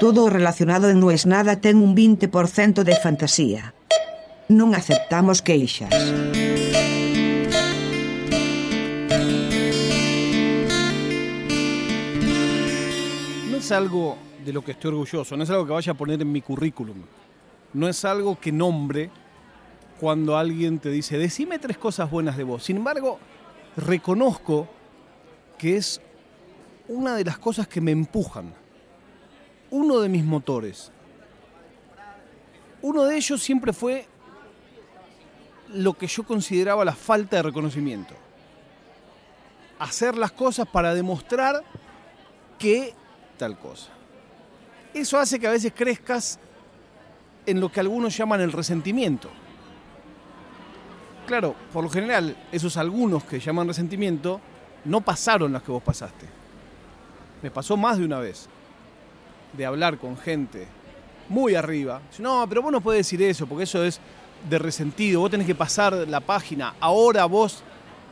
Todo relacionado en es nada ten un 20% de fantasía. Non aceptamos queixas. No es algo de lo que estoy orgulloso, no es algo que vaya a poner en mi currículum, no es algo que nombre cuando alguien te dice, decime tres cosas buenas de vos. Sin embargo, reconozco que es una de las cosas que me empujan, uno de mis motores. Uno de ellos siempre fue lo que yo consideraba la falta de reconocimiento. Hacer las cosas para demostrar que tal cosa. Eso hace que a veces crezcas en lo que algunos llaman el resentimiento. Claro, por lo general, esos algunos que llaman resentimiento no pasaron las que vos pasaste. Me pasó más de una vez de hablar con gente muy arriba. No, pero vos no podés decir eso, porque eso es de resentido. Vos tenés que pasar la página. Ahora vos.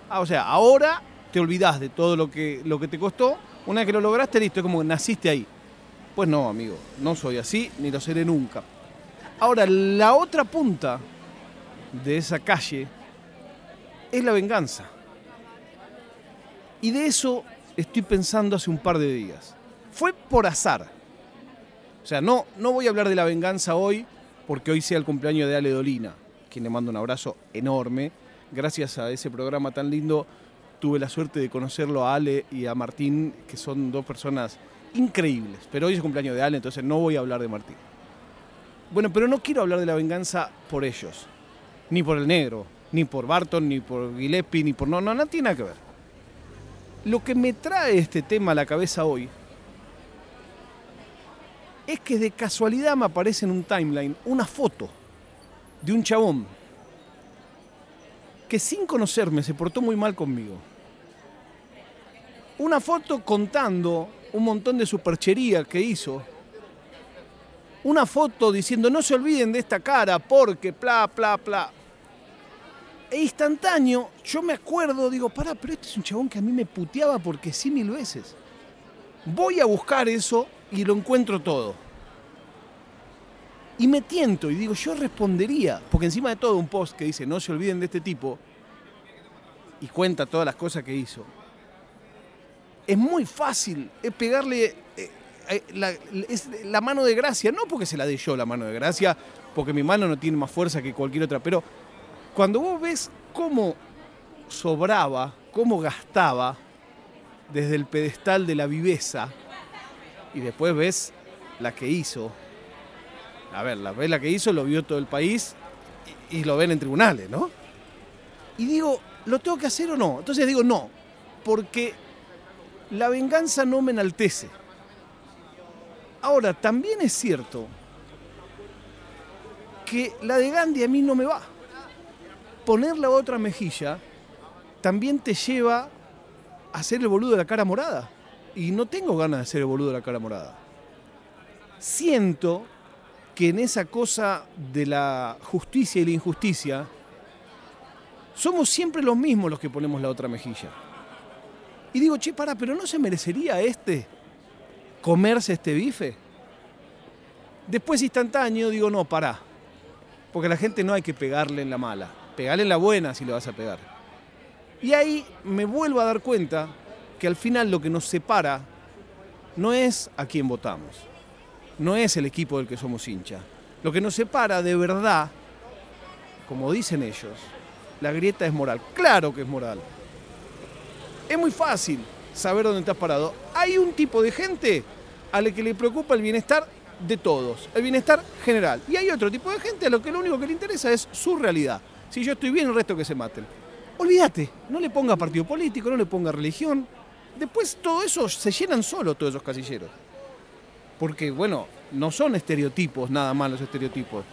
Ah, o sea, ahora te olvidás de todo lo que, lo que te costó. Una vez que lo lograste, listo, es como que naciste ahí. Pues no, amigo, no soy así, ni lo seré nunca. Ahora, la otra punta de esa calle es la venganza. Y de eso estoy pensando hace un par de días. Fue por azar. O sea, no, no voy a hablar de la venganza hoy porque hoy sea el cumpleaños de Ale Dolina, quien le mando un abrazo enorme. Gracias a ese programa tan lindo tuve la suerte de conocerlo a Ale y a Martín, que son dos personas increíbles. Pero hoy es el cumpleaños de Ale, entonces no voy a hablar de Martín. Bueno, pero no quiero hablar de la venganza por ellos, ni por el negro, ni por Barton, ni por Gillespie, ni por... No, no, no tiene que ver. Lo que me trae este tema a la cabeza hoy es que de casualidad me aparece en un timeline una foto de un chabón que sin conocerme se portó muy mal conmigo. Una foto contando un montón de superchería que hizo. Una foto diciendo no se olviden de esta cara porque bla, bla, bla. E instantáneo, yo me acuerdo, digo, pará, pero este es un chabón que a mí me puteaba porque sí mil veces. Voy a buscar eso y lo encuentro todo. Y me tiento y digo, yo respondería, porque encima de todo un post que dice, no se olviden de este tipo, y cuenta todas las cosas que hizo, es muy fácil, pegarle eh, eh, la, la mano de gracia, no porque se la dé yo la mano de gracia, porque mi mano no tiene más fuerza que cualquier otra, pero cuando vos ves cómo sobraba, cómo gastaba desde el pedestal de la viveza, y después ves la que hizo, a ver, la vela que hizo lo vio todo el país y, lo ven en tribunales, ¿no? Y digo, ¿lo tengo que hacer o no? Entonces digo, no, porque la venganza no me enaltece. Ahora, también es cierto que la de Gandhi a mí no me va. Poner la otra mejilla también te lleva a hacer el boludo de la cara morada. Y no tengo ganas de hacer el boludo de la cara morada. Siento que en esa cosa de la justicia y la injusticia, somos siempre los mismos los que ponemos la otra mejilla. Y digo, che, para, pero ¿no se merecería este comerse este bife? Después instantáneo digo, no, pará. Porque a la gente no hay que pegarle en la mala. Pegarle en la buena si le vas a pegar. Y ahí me vuelvo a dar cuenta que al final lo que nos separa no es a quién votamos no es el equipo del que somos hincha. Lo que nos separa de verdad, como dicen ellos, la grieta es moral. Claro que es moral. Es muy fácil saber dónde estás parado. Hay un tipo de gente a la que le preocupa el bienestar de todos, el bienestar general. Y hay otro tipo de gente a lo que lo único que le interesa es su realidad. Si yo estoy bien, el resto que se maten. Olvídate, no le ponga partido político, no le ponga religión. Después todo eso se llenan solo todos esos casilleros porque bueno, no son estereotipos nada más los estereotipos.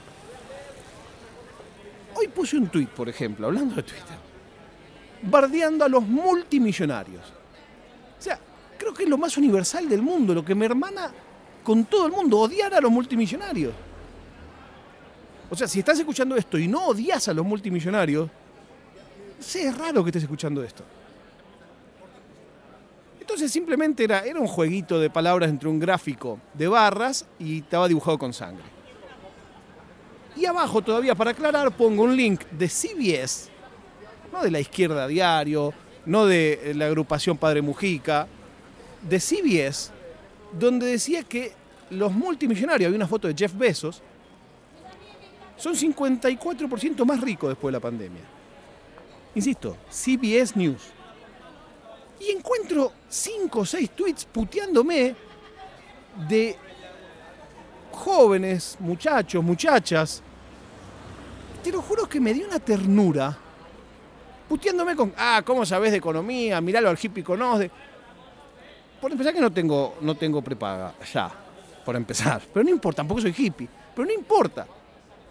Hoy puse un tuit, por ejemplo, hablando de Twitter, bardeando a los multimillonarios. O sea, creo que es lo más universal del mundo, lo que me hermana con todo el mundo, odiar a los multimillonarios. O sea, si estás escuchando esto y no odias a los multimillonarios, sí, es raro que estés escuchando esto. Entonces simplemente era, era un jueguito de palabras entre un gráfico de barras y estaba dibujado con sangre. Y abajo todavía para aclarar pongo un link de CBS, no de la izquierda diario, no de la agrupación Padre Mujica, de CBS, donde decía que los multimillonarios, había una foto de Jeff Bezos, son 54% más ricos después de la pandemia. Insisto, CBS News. Y encuentro 5 o 6 tweets puteándome de jóvenes, muchachos, muchachas. Te lo juro que me dio una ternura. Puteándome con, ah, ¿cómo sabes de economía? Miralo al hippie conoce. Por empezar que no tengo, no tengo prepaga, ya, por empezar. Pero no importa, tampoco soy hippie. Pero no importa.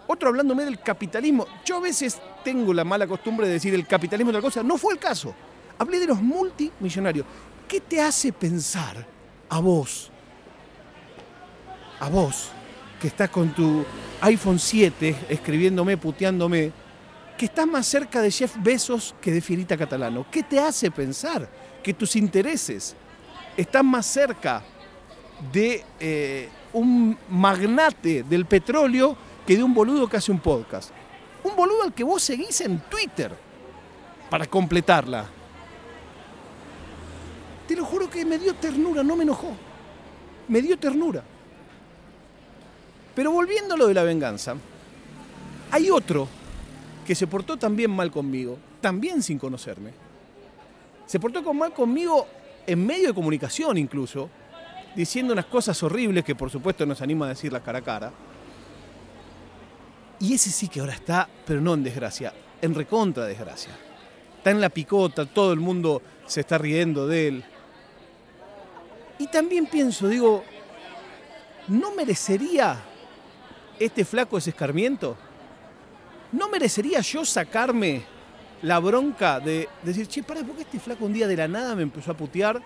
Otro hablándome del capitalismo. Yo a veces tengo la mala costumbre de decir el capitalismo es otra cosa. No fue el caso. Hablé de los multimillonarios. ¿Qué te hace pensar a vos? A vos, que estás con tu iPhone 7 escribiéndome, puteándome, que estás más cerca de Jeff Bezos que de Fierita Catalano. ¿Qué te hace pensar que tus intereses están más cerca de eh, un magnate del petróleo que de un boludo que hace un podcast. Un boludo al que vos seguís en Twitter para completarla. Te lo juro que me dio ternura, no me enojó. Me dio ternura. Pero volviendo a lo de la venganza, hay otro que se portó también mal conmigo, también sin conocerme. Se portó mal conmigo en medio de comunicación incluso, diciendo unas cosas horribles que por supuesto nos anima a decirlas cara a cara. Y ese sí que ahora está, pero no en desgracia, en recontra desgracia. Está en la picota, todo el mundo se está riendo de él. Y también pienso, digo, ¿no merecería este flaco ese escarmiento? ¿No merecería yo sacarme la bronca de decir, che, para, ¿por qué este flaco un día de la nada me empezó a putear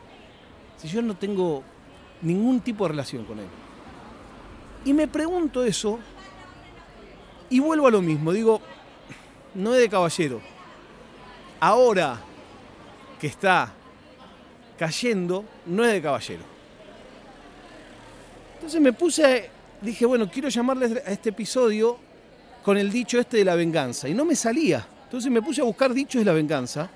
si yo no tengo ningún tipo de relación con él? Y me pregunto eso y vuelvo a lo mismo, digo, no es de caballero. Ahora que está cayendo, no es de caballero. Entonces me puse, dije, bueno, quiero llamarle a este episodio con el dicho este de la venganza. Y no me salía. Entonces me puse a buscar dichos de la venganza.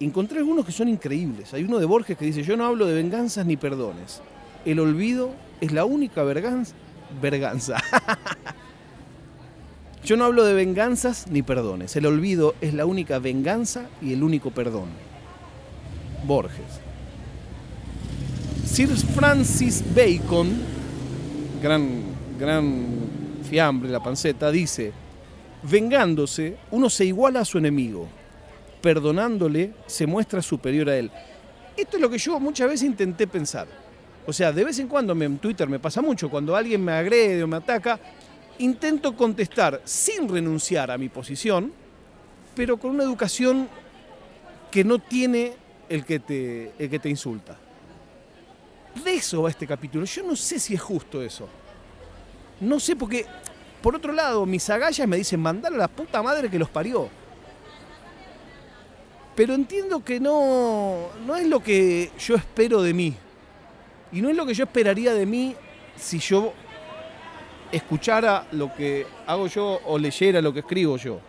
encontré algunos que son increíbles. Hay uno de Borges que dice, yo no hablo de venganzas ni perdones. El olvido es la única verganza. Verganza. yo no hablo de venganzas ni perdones. El olvido es la única venganza y el único perdón. Borges. Sir Francis Bacon, gran, gran fiambre la panceta, dice, Vengándose, uno se iguala a su enemigo. Perdonándole, se muestra superior a él. Esto es lo que yo muchas veces intenté pensar. O sea, de vez en cuando en Twitter me pasa mucho, cuando alguien me agrede o me ataca, intento contestar sin renunciar a mi posición, pero con una educación que no tiene el que te, el que te insulta. De eso va este capítulo. Yo no sé si es justo eso. No sé porque por otro lado, mis agallas me dicen, mandar a la puta madre que los parió. Pero entiendo que no, no es lo que yo espero de mí. Y no es lo que yo esperaría de mí si yo escuchara lo que hago yo o leyera lo que escribo yo.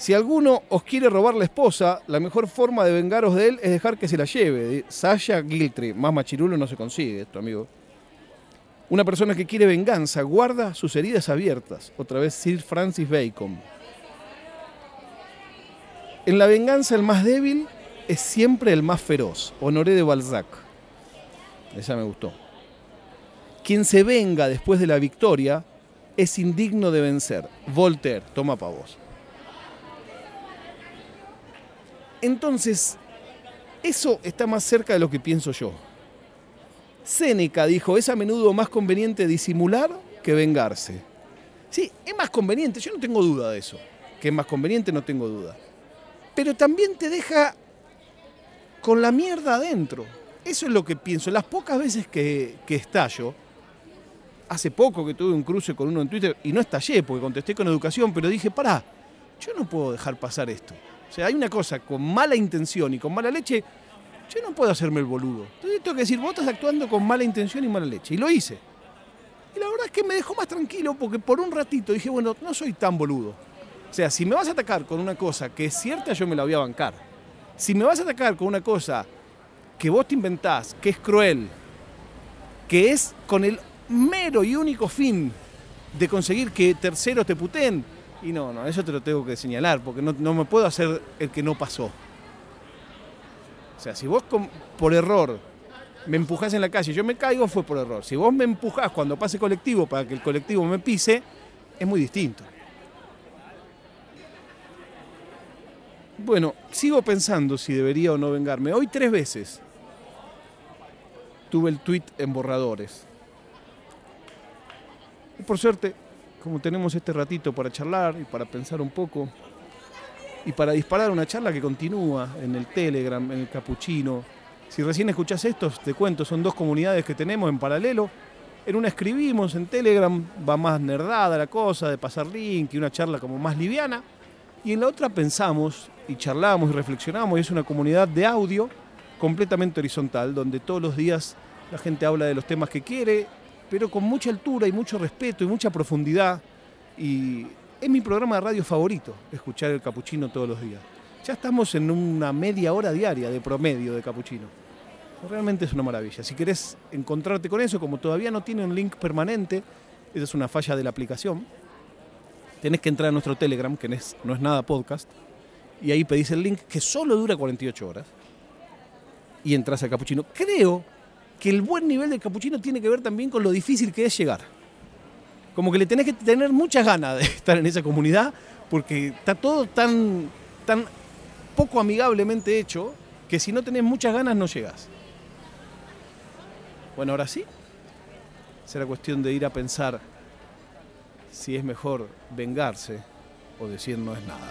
Si alguno os quiere robar la esposa, la mejor forma de vengaros de él es dejar que se la lleve. Sasha Giltry. Más machirulo no se consigue esto, amigo. Una persona que quiere venganza guarda sus heridas abiertas. Otra vez Sir Francis Bacon. En la venganza el más débil es siempre el más feroz. Honoré de Balzac. Esa me gustó. Quien se venga después de la victoria es indigno de vencer. Voltaire, toma pa' vos. Entonces, eso está más cerca de lo que pienso yo. Séneca dijo, es a menudo más conveniente disimular que vengarse. Sí, es más conveniente, yo no tengo duda de eso. Que es más conveniente, no tengo duda. Pero también te deja con la mierda adentro. Eso es lo que pienso. Las pocas veces que, que estallo, hace poco que tuve un cruce con uno en Twitter y no estallé porque contesté con educación, pero dije, pará, yo no puedo dejar pasar esto. O sea, hay una cosa con mala intención y con mala leche, yo no puedo hacerme el boludo. Entonces tengo que decir, vos estás actuando con mala intención y mala leche. Y lo hice. Y la verdad es que me dejó más tranquilo porque por un ratito dije, bueno, no soy tan boludo. O sea, si me vas a atacar con una cosa que es cierta, yo me la voy a bancar. Si me vas a atacar con una cosa que vos te inventás, que es cruel, que es con el mero y único fin de conseguir que terceros te puten, y no, no, eso te lo tengo que señalar, porque no, no me puedo hacer el que no pasó. O sea, si vos por error me empujás en la calle y yo me caigo, fue por error. Si vos me empujás cuando pase colectivo para que el colectivo me pise, es muy distinto. Bueno, sigo pensando si debería o no vengarme. Hoy tres veces tuve el tweet en borradores. Y por suerte, como tenemos este ratito para charlar y para pensar un poco, y para disparar una charla que continúa en el Telegram, en el Capuchino. Si recién escuchás esto, te cuento, son dos comunidades que tenemos en paralelo. En una escribimos, en Telegram va más nerdada la cosa, de pasar link y una charla como más liviana. Y en la otra pensamos y charlamos y reflexionamos, y es una comunidad de audio completamente horizontal, donde todos los días la gente habla de los temas que quiere, pero con mucha altura y mucho respeto y mucha profundidad. Y es mi programa de radio favorito, escuchar el capuchino todos los días. Ya estamos en una media hora diaria de promedio de capuchino. Realmente es una maravilla. Si querés encontrarte con eso, como todavía no tiene un link permanente, esa es una falla de la aplicación, tenés que entrar a nuestro Telegram, que no es, no es nada podcast, y ahí pedís el link que solo dura 48 horas, y entras a Capuchino. Creo que el buen nivel de Capuchino tiene que ver también con lo difícil que es llegar como que le tenés que tener muchas ganas de estar en esa comunidad porque está todo tan, tan poco amigablemente hecho que si no tenés muchas ganas no llegas. Bueno, ahora sí, será cuestión de ir a pensar si es mejor vengarse o decir no es nada.